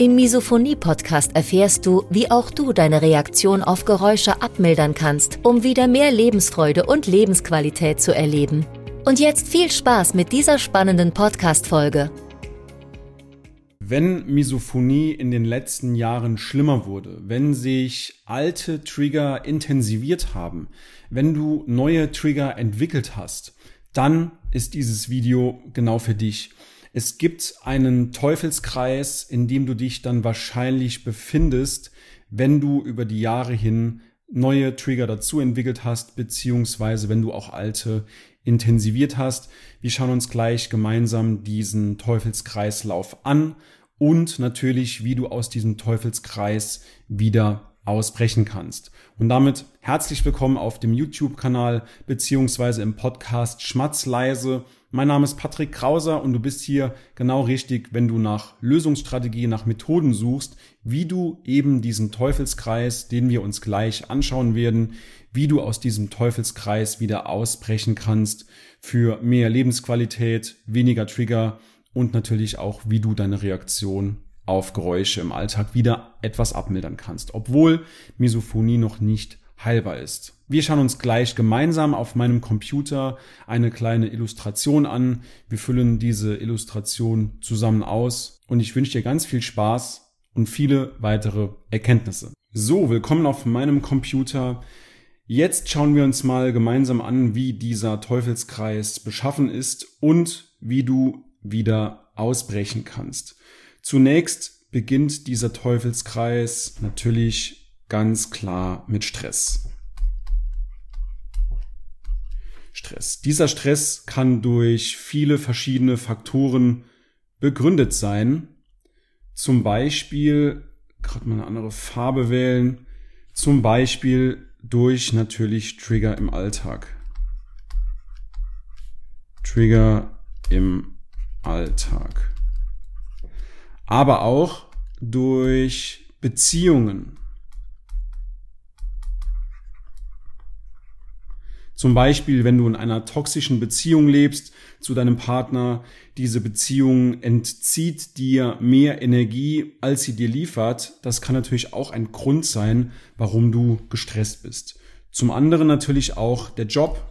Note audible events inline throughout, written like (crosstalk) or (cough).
Im Misophonie-Podcast erfährst du, wie auch du deine Reaktion auf Geräusche abmildern kannst, um wieder mehr Lebensfreude und Lebensqualität zu erleben. Und jetzt viel Spaß mit dieser spannenden Podcast-Folge. Wenn Misophonie in den letzten Jahren schlimmer wurde, wenn sich alte Trigger intensiviert haben, wenn du neue Trigger entwickelt hast, dann ist dieses Video genau für dich. Es gibt einen Teufelskreis, in dem du dich dann wahrscheinlich befindest, wenn du über die Jahre hin neue Trigger dazu entwickelt hast, beziehungsweise wenn du auch alte intensiviert hast. Wir schauen uns gleich gemeinsam diesen Teufelskreislauf an und natürlich, wie du aus diesem Teufelskreis wieder ausbrechen kannst. Und damit herzlich willkommen auf dem YouTube-Kanal beziehungsweise im Podcast Schmatzleise. Mein Name ist Patrick Krauser und du bist hier genau richtig, wenn du nach Lösungsstrategie, nach Methoden suchst, wie du eben diesen Teufelskreis, den wir uns gleich anschauen werden, wie du aus diesem Teufelskreis wieder ausbrechen kannst für mehr Lebensqualität, weniger Trigger und natürlich auch, wie du deine Reaktion auf Geräusche im Alltag wieder etwas abmildern kannst, obwohl Misophonie noch nicht heilbar ist. Wir schauen uns gleich gemeinsam auf meinem Computer eine kleine Illustration an. Wir füllen diese Illustration zusammen aus und ich wünsche dir ganz viel Spaß und viele weitere Erkenntnisse. So, willkommen auf meinem Computer. Jetzt schauen wir uns mal gemeinsam an, wie dieser Teufelskreis beschaffen ist und wie du wieder ausbrechen kannst. Zunächst beginnt dieser Teufelskreis natürlich ganz klar mit Stress. Stress. Dieser Stress kann durch viele verschiedene Faktoren begründet sein. Zum Beispiel, gerade mal eine andere Farbe wählen, zum Beispiel durch natürlich Trigger im Alltag. Trigger im Alltag. Aber auch durch Beziehungen. Zum Beispiel, wenn du in einer toxischen Beziehung lebst zu deinem Partner, diese Beziehung entzieht dir mehr Energie, als sie dir liefert. Das kann natürlich auch ein Grund sein, warum du gestresst bist. Zum anderen natürlich auch der Job.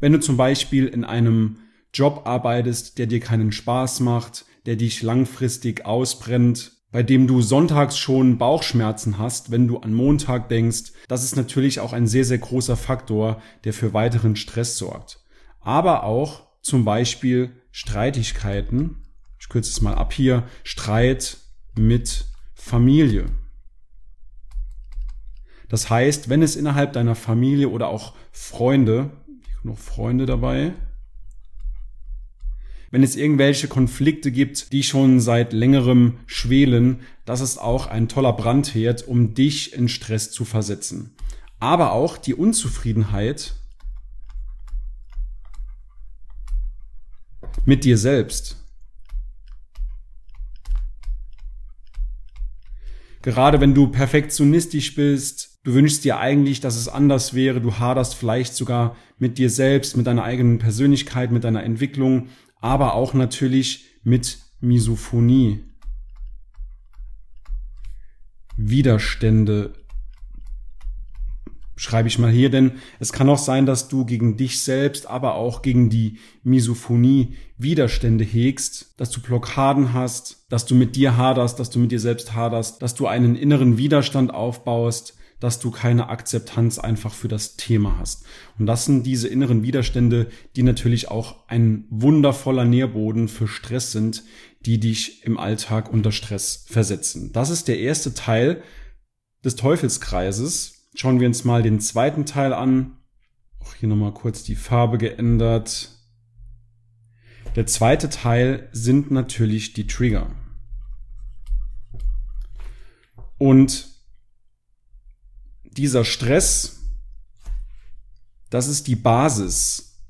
Wenn du zum Beispiel in einem Job arbeitest, der dir keinen Spaß macht, der dich langfristig ausbrennt, bei dem du sonntags schon Bauchschmerzen hast, wenn du an Montag denkst, das ist natürlich auch ein sehr, sehr großer Faktor, der für weiteren Stress sorgt. Aber auch zum Beispiel Streitigkeiten, ich kürze es mal ab hier, Streit mit Familie. Das heißt, wenn es innerhalb deiner Familie oder auch Freunde, noch Freunde dabei, wenn es irgendwelche Konflikte gibt, die schon seit längerem schwelen, das ist auch ein toller Brandherd, um dich in Stress zu versetzen. Aber auch die Unzufriedenheit mit dir selbst. Gerade wenn du perfektionistisch bist, du wünschst dir eigentlich, dass es anders wäre, du haderst vielleicht sogar mit dir selbst, mit deiner eigenen Persönlichkeit, mit deiner Entwicklung, aber auch natürlich mit Misophonie. Widerstände schreibe ich mal hier, denn es kann auch sein, dass du gegen dich selbst, aber auch gegen die Misophonie Widerstände hegst, dass du Blockaden hast, dass du mit dir haderst, dass du mit dir selbst haderst, dass du einen inneren Widerstand aufbaust, dass du keine Akzeptanz einfach für das Thema hast. Und das sind diese inneren Widerstände, die natürlich auch ein wundervoller Nährboden für Stress sind, die dich im Alltag unter Stress versetzen. Das ist der erste Teil des Teufelskreises. Schauen wir uns mal den zweiten Teil an. Auch hier nochmal kurz die Farbe geändert. Der zweite Teil sind natürlich die Trigger. Und dieser Stress, das ist die Basis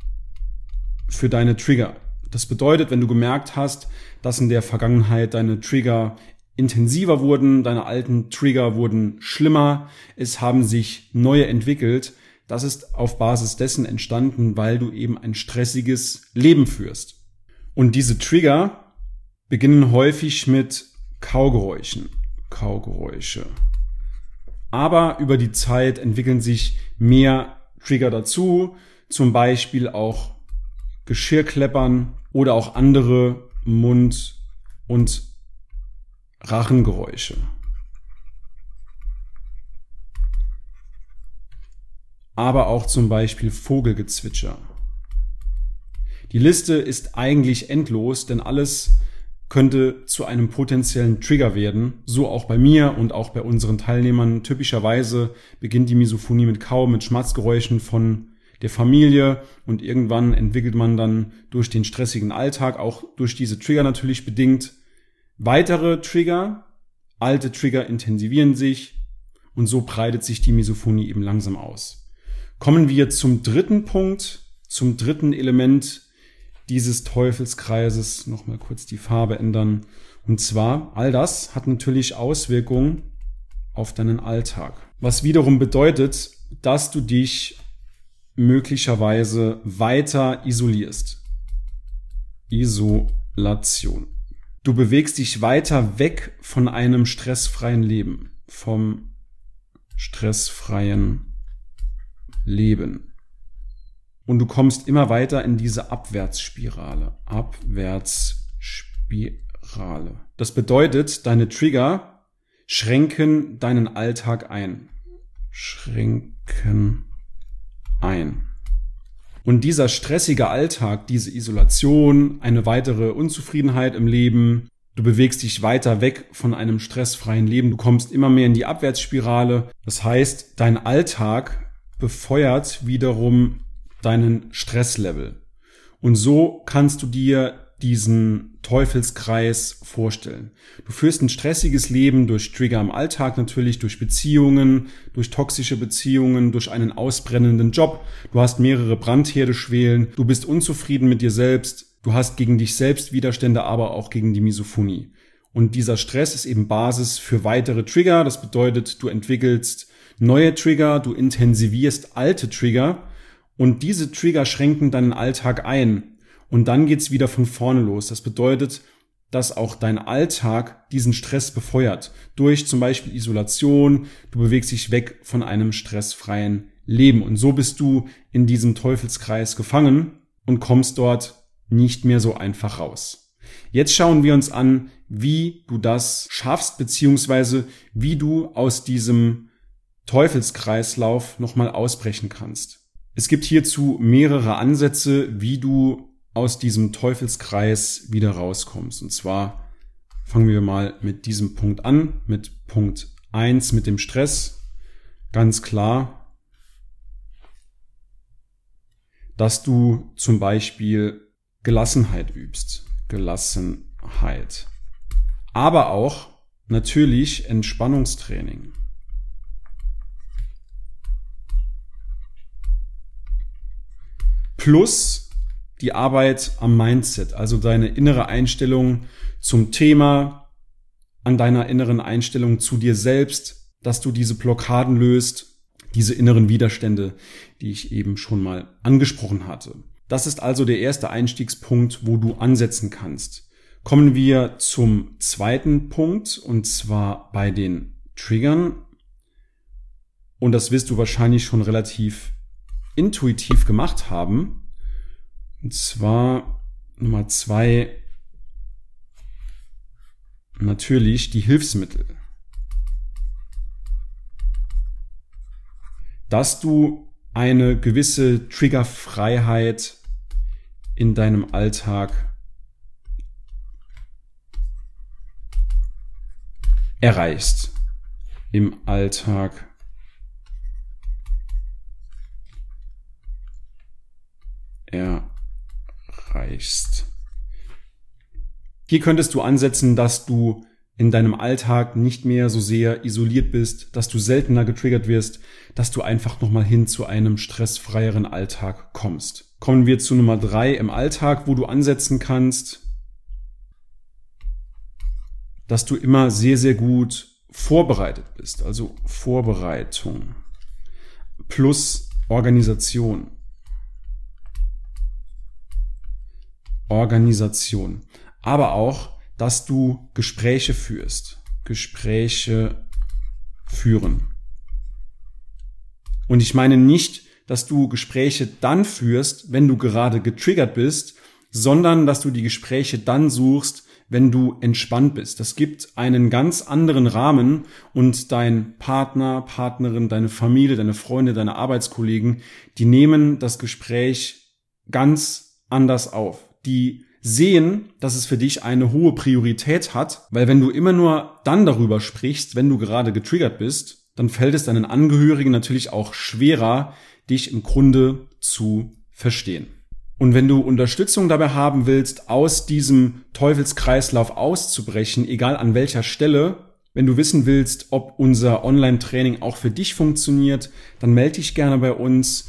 für deine Trigger. Das bedeutet, wenn du gemerkt hast, dass in der Vergangenheit deine Trigger intensiver wurden, deine alten Trigger wurden schlimmer, es haben sich neue entwickelt, das ist auf Basis dessen entstanden, weil du eben ein stressiges Leben führst. Und diese Trigger beginnen häufig mit Kaugeräuschen. Kaugeräusche. Aber über die Zeit entwickeln sich mehr Trigger dazu, zum Beispiel auch Geschirrkleppern oder auch andere Mund- und Rachengeräusche. Aber auch zum Beispiel Vogelgezwitscher. Die Liste ist eigentlich endlos, denn alles könnte zu einem potenziellen Trigger werden. So auch bei mir und auch bei unseren Teilnehmern. Typischerweise beginnt die Misophonie mit Kaum, mit Schmatzgeräuschen von der Familie und irgendwann entwickelt man dann durch den stressigen Alltag, auch durch diese Trigger natürlich bedingt, weitere Trigger. Alte Trigger intensivieren sich und so breitet sich die Misophonie eben langsam aus. Kommen wir zum dritten Punkt, zum dritten Element dieses Teufelskreises. Nochmal kurz die Farbe ändern. Und zwar, all das hat natürlich Auswirkungen auf deinen Alltag. Was wiederum bedeutet, dass du dich möglicherweise weiter isolierst. Isolation. Du bewegst dich weiter weg von einem stressfreien Leben, vom stressfreien Leben. Und du kommst immer weiter in diese Abwärtsspirale. Abwärtsspirale. Das bedeutet, deine Trigger schränken deinen Alltag ein. Schränken ein. Und dieser stressige Alltag, diese Isolation, eine weitere Unzufriedenheit im Leben, du bewegst dich weiter weg von einem stressfreien Leben, du kommst immer mehr in die Abwärtsspirale. Das heißt, dein Alltag befeuert wiederum deinen Stresslevel. Und so kannst du dir diesen Teufelskreis vorstellen. Du führst ein stressiges Leben durch Trigger im Alltag natürlich, durch Beziehungen, durch toxische Beziehungen, durch einen ausbrennenden Job. Du hast mehrere Brandherde schwelen. Du bist unzufrieden mit dir selbst. Du hast gegen dich selbst Widerstände, aber auch gegen die Misophonie. Und dieser Stress ist eben Basis für weitere Trigger. Das bedeutet, du entwickelst neue Trigger, du intensivierst alte Trigger und diese Trigger schränken deinen Alltag ein. Und dann geht's wieder von vorne los. Das bedeutet, dass auch dein Alltag diesen Stress befeuert. Durch zum Beispiel Isolation. Du bewegst dich weg von einem stressfreien Leben. Und so bist du in diesem Teufelskreis gefangen und kommst dort nicht mehr so einfach raus. Jetzt schauen wir uns an, wie du das schaffst, beziehungsweise wie du aus diesem Teufelskreislauf nochmal ausbrechen kannst. Es gibt hierzu mehrere Ansätze, wie du aus diesem Teufelskreis wieder rauskommst. Und zwar fangen wir mal mit diesem Punkt an, mit Punkt eins mit dem Stress. Ganz klar, dass du zum Beispiel Gelassenheit übst. Gelassenheit. Aber auch natürlich Entspannungstraining. Plus die Arbeit am Mindset, also deine innere Einstellung zum Thema, an deiner inneren Einstellung zu dir selbst, dass du diese Blockaden löst, diese inneren Widerstände, die ich eben schon mal angesprochen hatte. Das ist also der erste Einstiegspunkt, wo du ansetzen kannst. Kommen wir zum zweiten Punkt, und zwar bei den Triggern. Und das wirst du wahrscheinlich schon relativ intuitiv gemacht haben. Und zwar Nummer zwei, natürlich die Hilfsmittel. Dass du eine gewisse Triggerfreiheit in deinem Alltag erreichst. Im Alltag erreichst. Hier könntest du ansetzen, dass du in deinem Alltag nicht mehr so sehr isoliert bist, dass du seltener getriggert wirst, dass du einfach nochmal hin zu einem stressfreieren Alltag kommst. Kommen wir zu Nummer drei im Alltag, wo du ansetzen kannst, dass du immer sehr, sehr gut vorbereitet bist. Also Vorbereitung plus Organisation. Organisation. Aber auch dass du Gespräche führst. Gespräche führen. Und ich meine nicht, dass du Gespräche dann führst, wenn du gerade getriggert bist, sondern dass du die Gespräche dann suchst, wenn du entspannt bist. Das gibt einen ganz anderen Rahmen und dein Partner, Partnerin, deine Familie, deine Freunde, deine Arbeitskollegen, die nehmen das Gespräch ganz anders auf. Die sehen, dass es für dich eine hohe Priorität hat, weil wenn du immer nur dann darüber sprichst, wenn du gerade getriggert bist, dann fällt es deinen Angehörigen natürlich auch schwerer, dich im Grunde zu verstehen. Und wenn du Unterstützung dabei haben willst, aus diesem Teufelskreislauf auszubrechen, egal an welcher Stelle, wenn du wissen willst, ob unser Online-Training auch für dich funktioniert, dann melde dich gerne bei uns.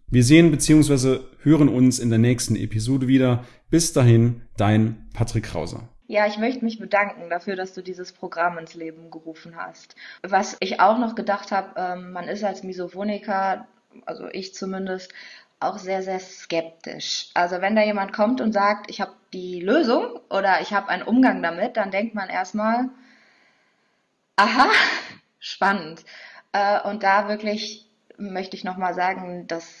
Wir sehen bzw. hören uns in der nächsten Episode wieder. Bis dahin, dein Patrick Krauser. Ja, ich möchte mich bedanken dafür, dass du dieses Programm ins Leben gerufen hast. Was ich auch noch gedacht habe, ähm, man ist als Misophoniker, also ich zumindest, auch sehr, sehr skeptisch. Also wenn da jemand kommt und sagt, ich habe die Lösung oder ich habe einen Umgang damit, dann denkt man erstmal, aha, (laughs) spannend. Äh, und da wirklich möchte ich nochmal sagen, dass